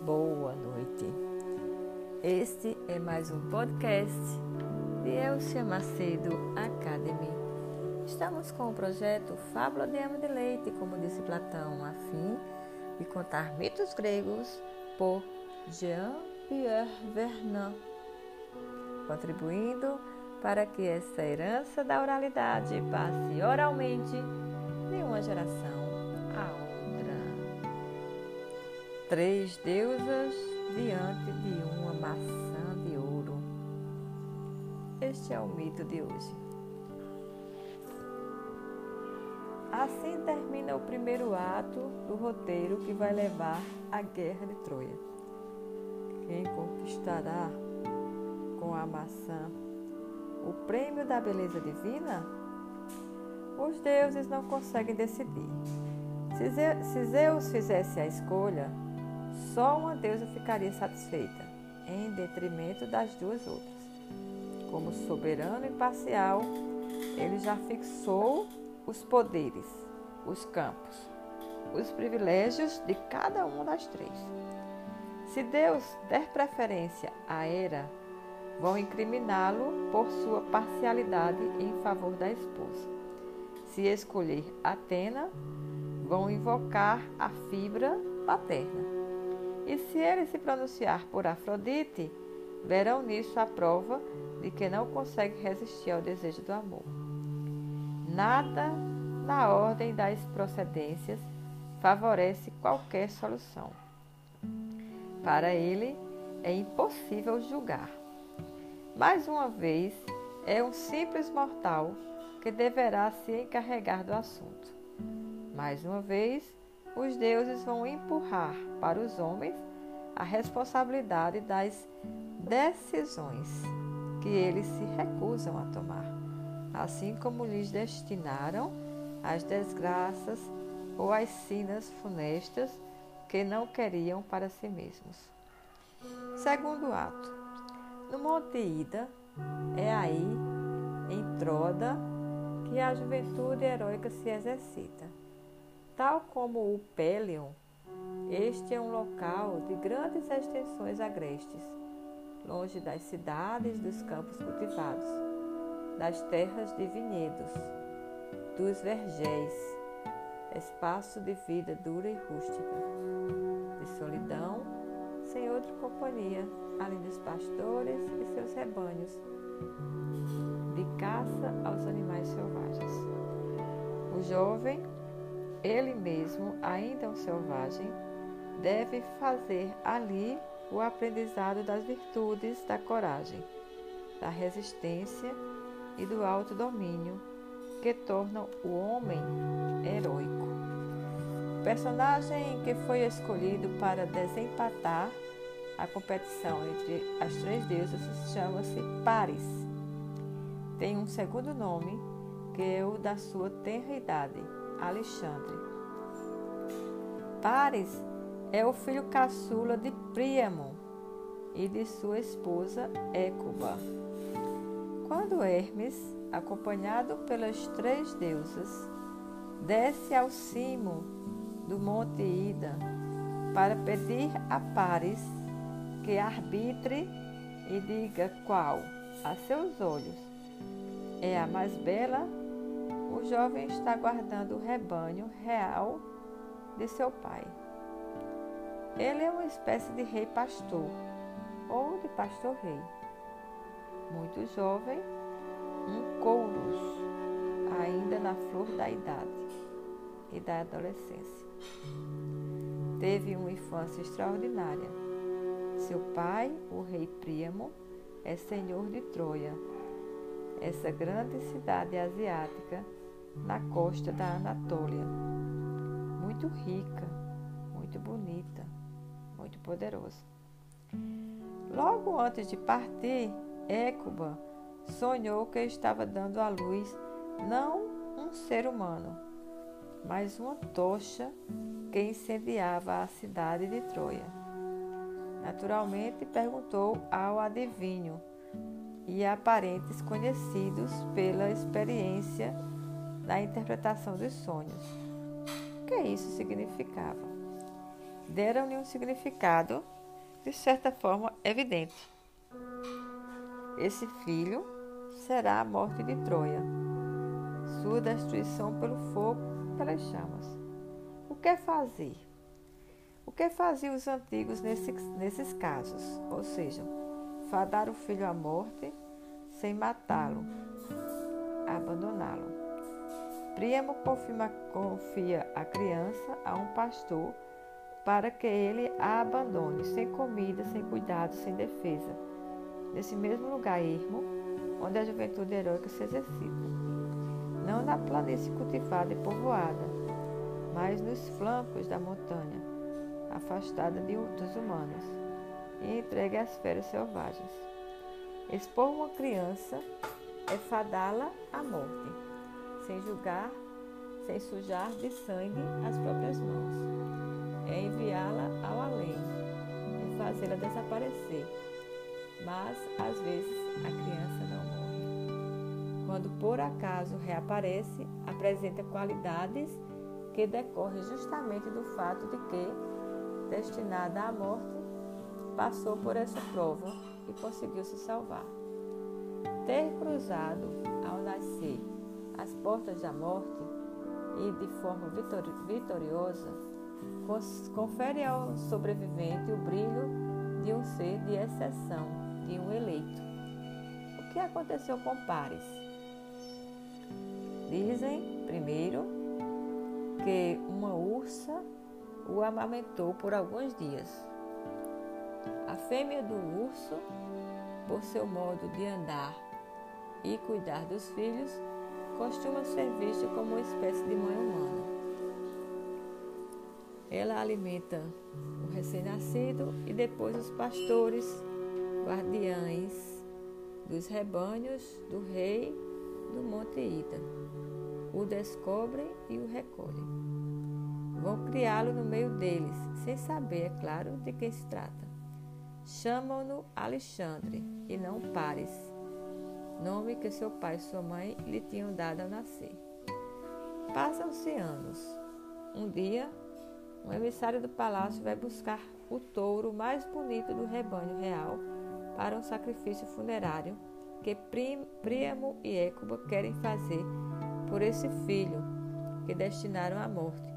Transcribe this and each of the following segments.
boa noite. Este é mais um podcast de Elcia Macedo Academy. Estamos com o projeto Fábula de Ama de Leite, como disse Platão, a fim de contar mitos gregos por Jean-Pierre Vernant, contribuindo para que essa herança da oralidade passe oralmente de uma geração Três deusas diante de uma maçã de ouro. Este é o mito de hoje. Assim termina o primeiro ato do roteiro que vai levar à Guerra de Troia. Quem conquistará com a maçã o prêmio da beleza divina? Os deuses não conseguem decidir. Se Zeus fizesse a escolha, só uma deusa ficaria satisfeita, em detrimento das duas outras. Como soberano imparcial, ele já fixou os poderes, os campos, os privilégios de cada uma das três. Se Deus der preferência a Hera, vão incriminá-lo por sua parcialidade em favor da esposa. Se escolher Atena, vão invocar a fibra paterna. E se ele se pronunciar por Afrodite, verão nisso a prova de que não consegue resistir ao desejo do amor. Nada na ordem das procedências favorece qualquer solução. Para ele, é impossível julgar. Mais uma vez, é um simples mortal que deverá se encarregar do assunto. Mais uma vez, os deuses vão empurrar para os homens a responsabilidade das decisões que eles se recusam a tomar, assim como lhes destinaram as desgraças ou as sinas funestas que não queriam para si mesmos. Segundo ato. No Monte Ida, é aí, em Troda, que a juventude heróica se exercita. Tal como o Pélion, este é um local de grandes extensões agrestes, longe das cidades, dos campos cultivados, das terras de vinhedos, dos vergéis, espaço de vida dura e rústica, de solidão, sem outra companhia além dos pastores e seus rebanhos, de caça aos animais selvagens. O jovem, ele mesmo, ainda um selvagem, deve fazer ali o aprendizado das virtudes da coragem, da resistência e do autodomínio que tornam o homem heróico. O personagem que foi escolhido para desempatar a competição entre as três deusas chama-se Paris. Tem um segundo nome, que é o da sua tenra idade, Alexandre. Paris é o filho caçula de Príamo e de sua esposa Écuba. Quando Hermes, acompanhado pelas três deusas, desce ao cimo do Monte Ida para pedir a Paris que arbitre e diga qual, a seus olhos, é a mais bela, o jovem está guardando o rebanho real de seu pai. Ele é uma espécie de rei pastor ou de pastor-rei. Muito jovem, um couros, ainda na flor da idade e da adolescência. Teve uma infância extraordinária seu pai, o rei Príamo, é senhor de Troia, essa grande cidade asiática na costa da Anatólia. Muito rica, muito bonita, muito poderosa. Logo antes de partir, Écuba sonhou que estava dando à luz não um ser humano, mas uma tocha que incendiava a cidade de Troia. Naturalmente, perguntou ao adivinho e a parentes conhecidos pela experiência da interpretação dos sonhos. que isso significava. Deram-lhe um significado, de certa forma, evidente. Esse filho será a morte de Troia, sua destruição pelo fogo, pelas chamas. O que fazer? O que faziam os antigos nesses, nesses casos? Ou seja, fadar o filho à morte sem matá-lo, abandoná-lo. Príamo confirma, confia a criança a um pastor para que ele a abandone, sem comida, sem cuidado, sem defesa, nesse mesmo lugar ermo onde a juventude heróica se exercita. Não na planície cultivada e povoada, mas nos flancos da montanha, afastada de, dos humanos, e entregue às feras selvagens. Expor uma criança é fadá-la à morte, sem julgar, sem sujar de sangue as próprias mãos. É enviá-la ao além e fazê-la desaparecer. Mas, às vezes, a criança não morre. Quando por acaso reaparece, apresenta qualidades que decorrem justamente do fato de que destinada à morte, passou por essa prova e conseguiu se salvar. Ter cruzado, ao nascer, as portas da morte e de forma vitoriosa, confere ao sobrevivente o brilho de um ser de exceção, de um eleito. O que aconteceu com Pares? Dizem, primeiro, que uma ursa o amamentou por alguns dias. A fêmea do urso, por seu modo de andar e cuidar dos filhos, costuma ser vista como uma espécie de mãe humana. Ela alimenta o recém-nascido e depois os pastores, guardiães dos rebanhos do rei do Monte Ida. O descobrem e o recolhem. Vão criá-lo no meio deles, sem saber, é claro, de quem se trata. Chamam-no Alexandre e não Pares, nome que seu pai e sua mãe lhe tinham dado ao nascer. Passam-se anos. Um dia, um emissário do palácio vai buscar o touro mais bonito do rebanho real para um sacrifício funerário que Príamo e Écuba querem fazer por esse filho que destinaram à morte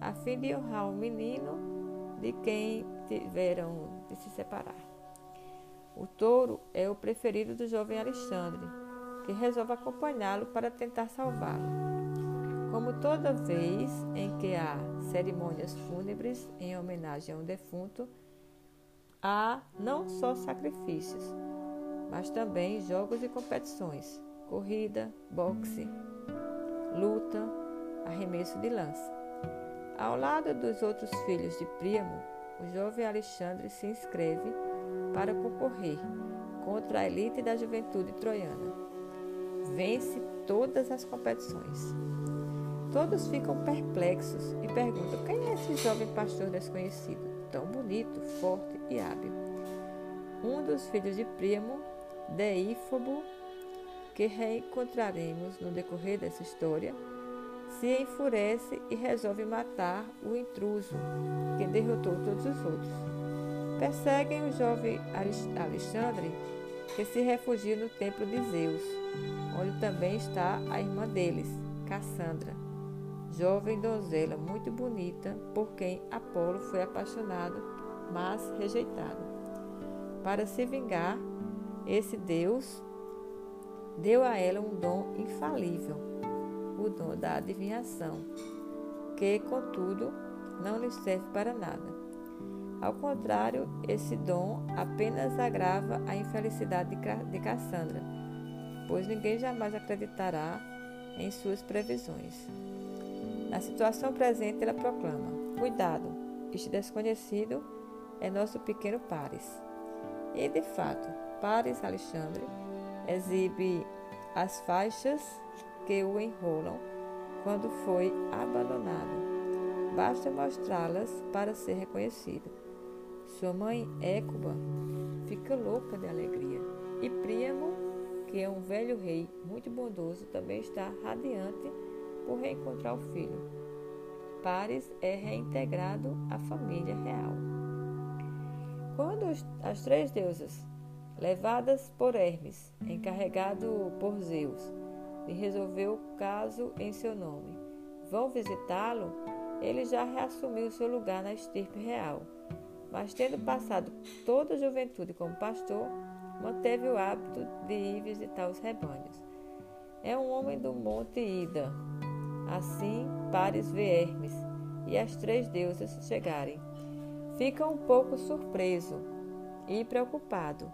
a fim de honrar o menino de quem tiveram de se separar. O touro é o preferido do jovem Alexandre, que resolve acompanhá-lo para tentar salvá-lo. Como toda vez em que há cerimônias fúnebres em homenagem a um defunto, há não só sacrifícios, mas também jogos e competições, corrida, boxe, luta, arremesso de lança. Ao lado dos outros filhos de Príamo, o jovem Alexandre se inscreve para concorrer contra a elite da juventude troiana. Vence todas as competições. Todos ficam perplexos e perguntam: quem é esse jovem pastor desconhecido, tão bonito, forte e hábil? Um dos filhos de Príamo, Deífobo, que reencontraremos no decorrer dessa história, se enfurece e resolve matar o intruso, que derrotou todos os outros. Perseguem o jovem Alexandre, que se refugia no templo de Zeus, onde também está a irmã deles, Cassandra, jovem donzela muito bonita, por quem Apolo foi apaixonado, mas rejeitado. Para se vingar, esse Deus deu a ela um dom infalível o dom da adivinhação, que, contudo, não lhe serve para nada. Ao contrário, esse dom apenas agrava a infelicidade de Cassandra, pois ninguém jamais acreditará em suas previsões. Na situação presente, ela proclama: Cuidado, este desconhecido é nosso pequeno Pares. E, de fato, Pares Alexandre exibe as faixas que o enrolam quando foi abandonado. Basta mostrá-las para ser reconhecido. Sua mãe, Écuba, fica louca de alegria. E Príamo, que é um velho rei muito bondoso, também está radiante por reencontrar o filho. Paris é reintegrado à família real. Quando as três deusas, levadas por Hermes, encarregado por Zeus, de resolver o caso em seu nome, vão visitá-lo, ele já reassumiu seu lugar na estirpe real. Mas, tendo passado toda a juventude como pastor, manteve o hábito de ir visitar os rebanhos. É um homem do monte Ida. Assim, Pares vê Hermes e as três deusas chegarem. Fica um pouco surpreso e preocupado.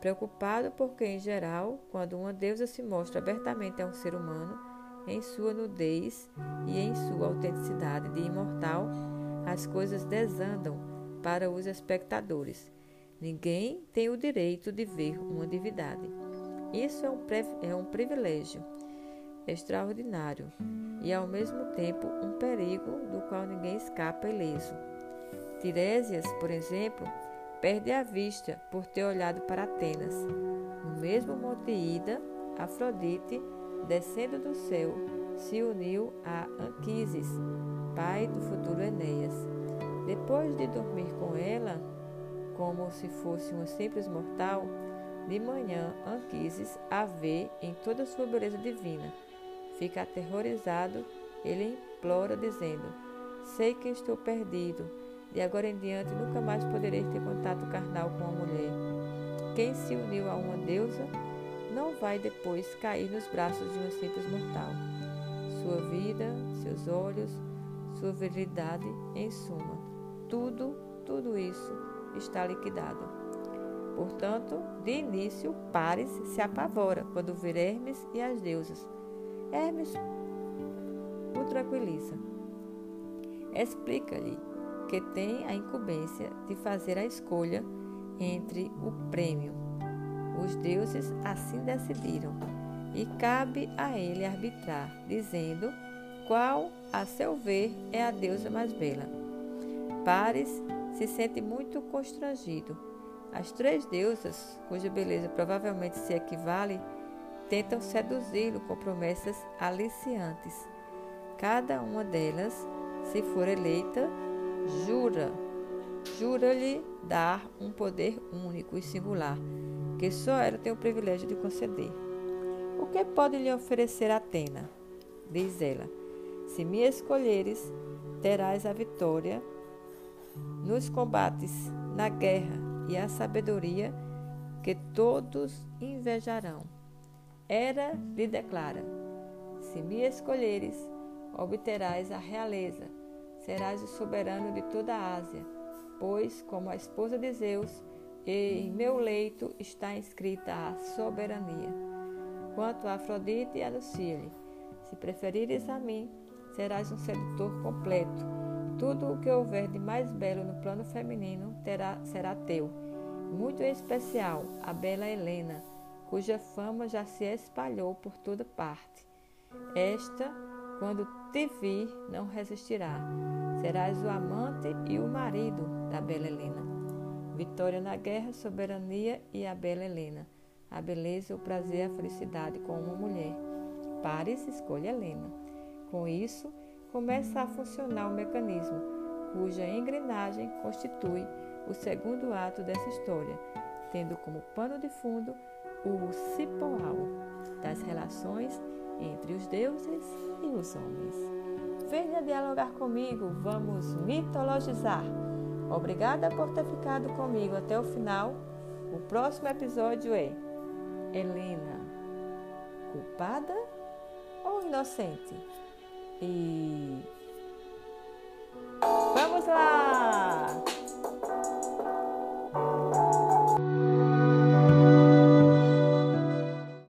Preocupado porque, em geral, quando uma deusa se mostra abertamente a um ser humano, em sua nudez e em sua autenticidade de imortal, as coisas desandam para os espectadores. Ninguém tem o direito de ver uma divindade. Isso é um, é um privilégio extraordinário e, ao mesmo tempo, um perigo do qual ninguém escapa ileso. Tiresias, por exemplo, perde a vista por ter olhado para Atenas. No mesmo monte Ida, Afrodite, descendo do céu, se uniu a Anquises, pai do futuro Enéas. Depois de dormir com ela, como se fosse uma simples mortal, de manhã Anquises a vê em toda sua beleza divina. Fica aterrorizado, ele implora, dizendo: Sei que estou perdido. De agora em diante nunca mais poderei ter contato carnal com uma mulher. Quem se uniu a uma deusa não vai depois cair nos braços de uma simples mortal. Sua vida, seus olhos, sua virilidade, em suma, tudo, tudo isso está liquidado. Portanto, de início, Paris se apavora quando vê Hermes e as deusas. Hermes o tranquiliza. Explica-lhe que tem a incumbência de fazer a escolha entre o prêmio. Os deuses assim decidiram e cabe a ele arbitrar, dizendo qual, a seu ver, é a deusa mais bela. Paris se sente muito constrangido as três deusas, cuja beleza provavelmente se equivale, tentam seduzi-lo com promessas aliciantes. Cada uma delas, se for eleita, jura, jura-lhe dar um poder único e singular, que só ela tem o privilégio de conceder. O que pode lhe oferecer Atena? Diz ela: Se me escolheres, terás a vitória nos combates, na guerra e a sabedoria que todos invejarão. Era lhe declara: Se me escolheres, obterás a realeza, serás o soberano de toda a Ásia, pois, como a esposa de Zeus, em meu leito está inscrita a soberania. Quanto a Afrodite, anuncia-lhe: Se preferires a mim, serás um sedutor completo tudo o que houver de mais belo no plano feminino terá, será teu. Muito em especial a bela Helena, cuja fama já se espalhou por toda parte. Esta, quando te vir, não resistirá. Serás o amante e o marido da bela Helena. Vitória na guerra, soberania e a bela Helena. A beleza, o prazer a felicidade com uma mulher. Pares escolha Helena. Com isso, começa a funcionar o mecanismo, cuja engrenagem constitui o segundo ato dessa história, tendo como pano de fundo o cipoal das relações entre os deuses e os homens. Venha dialogar comigo, vamos mitologizar. Obrigada por ter ficado comigo até o final. O próximo episódio é Helena, culpada ou inocente? E vamos lá!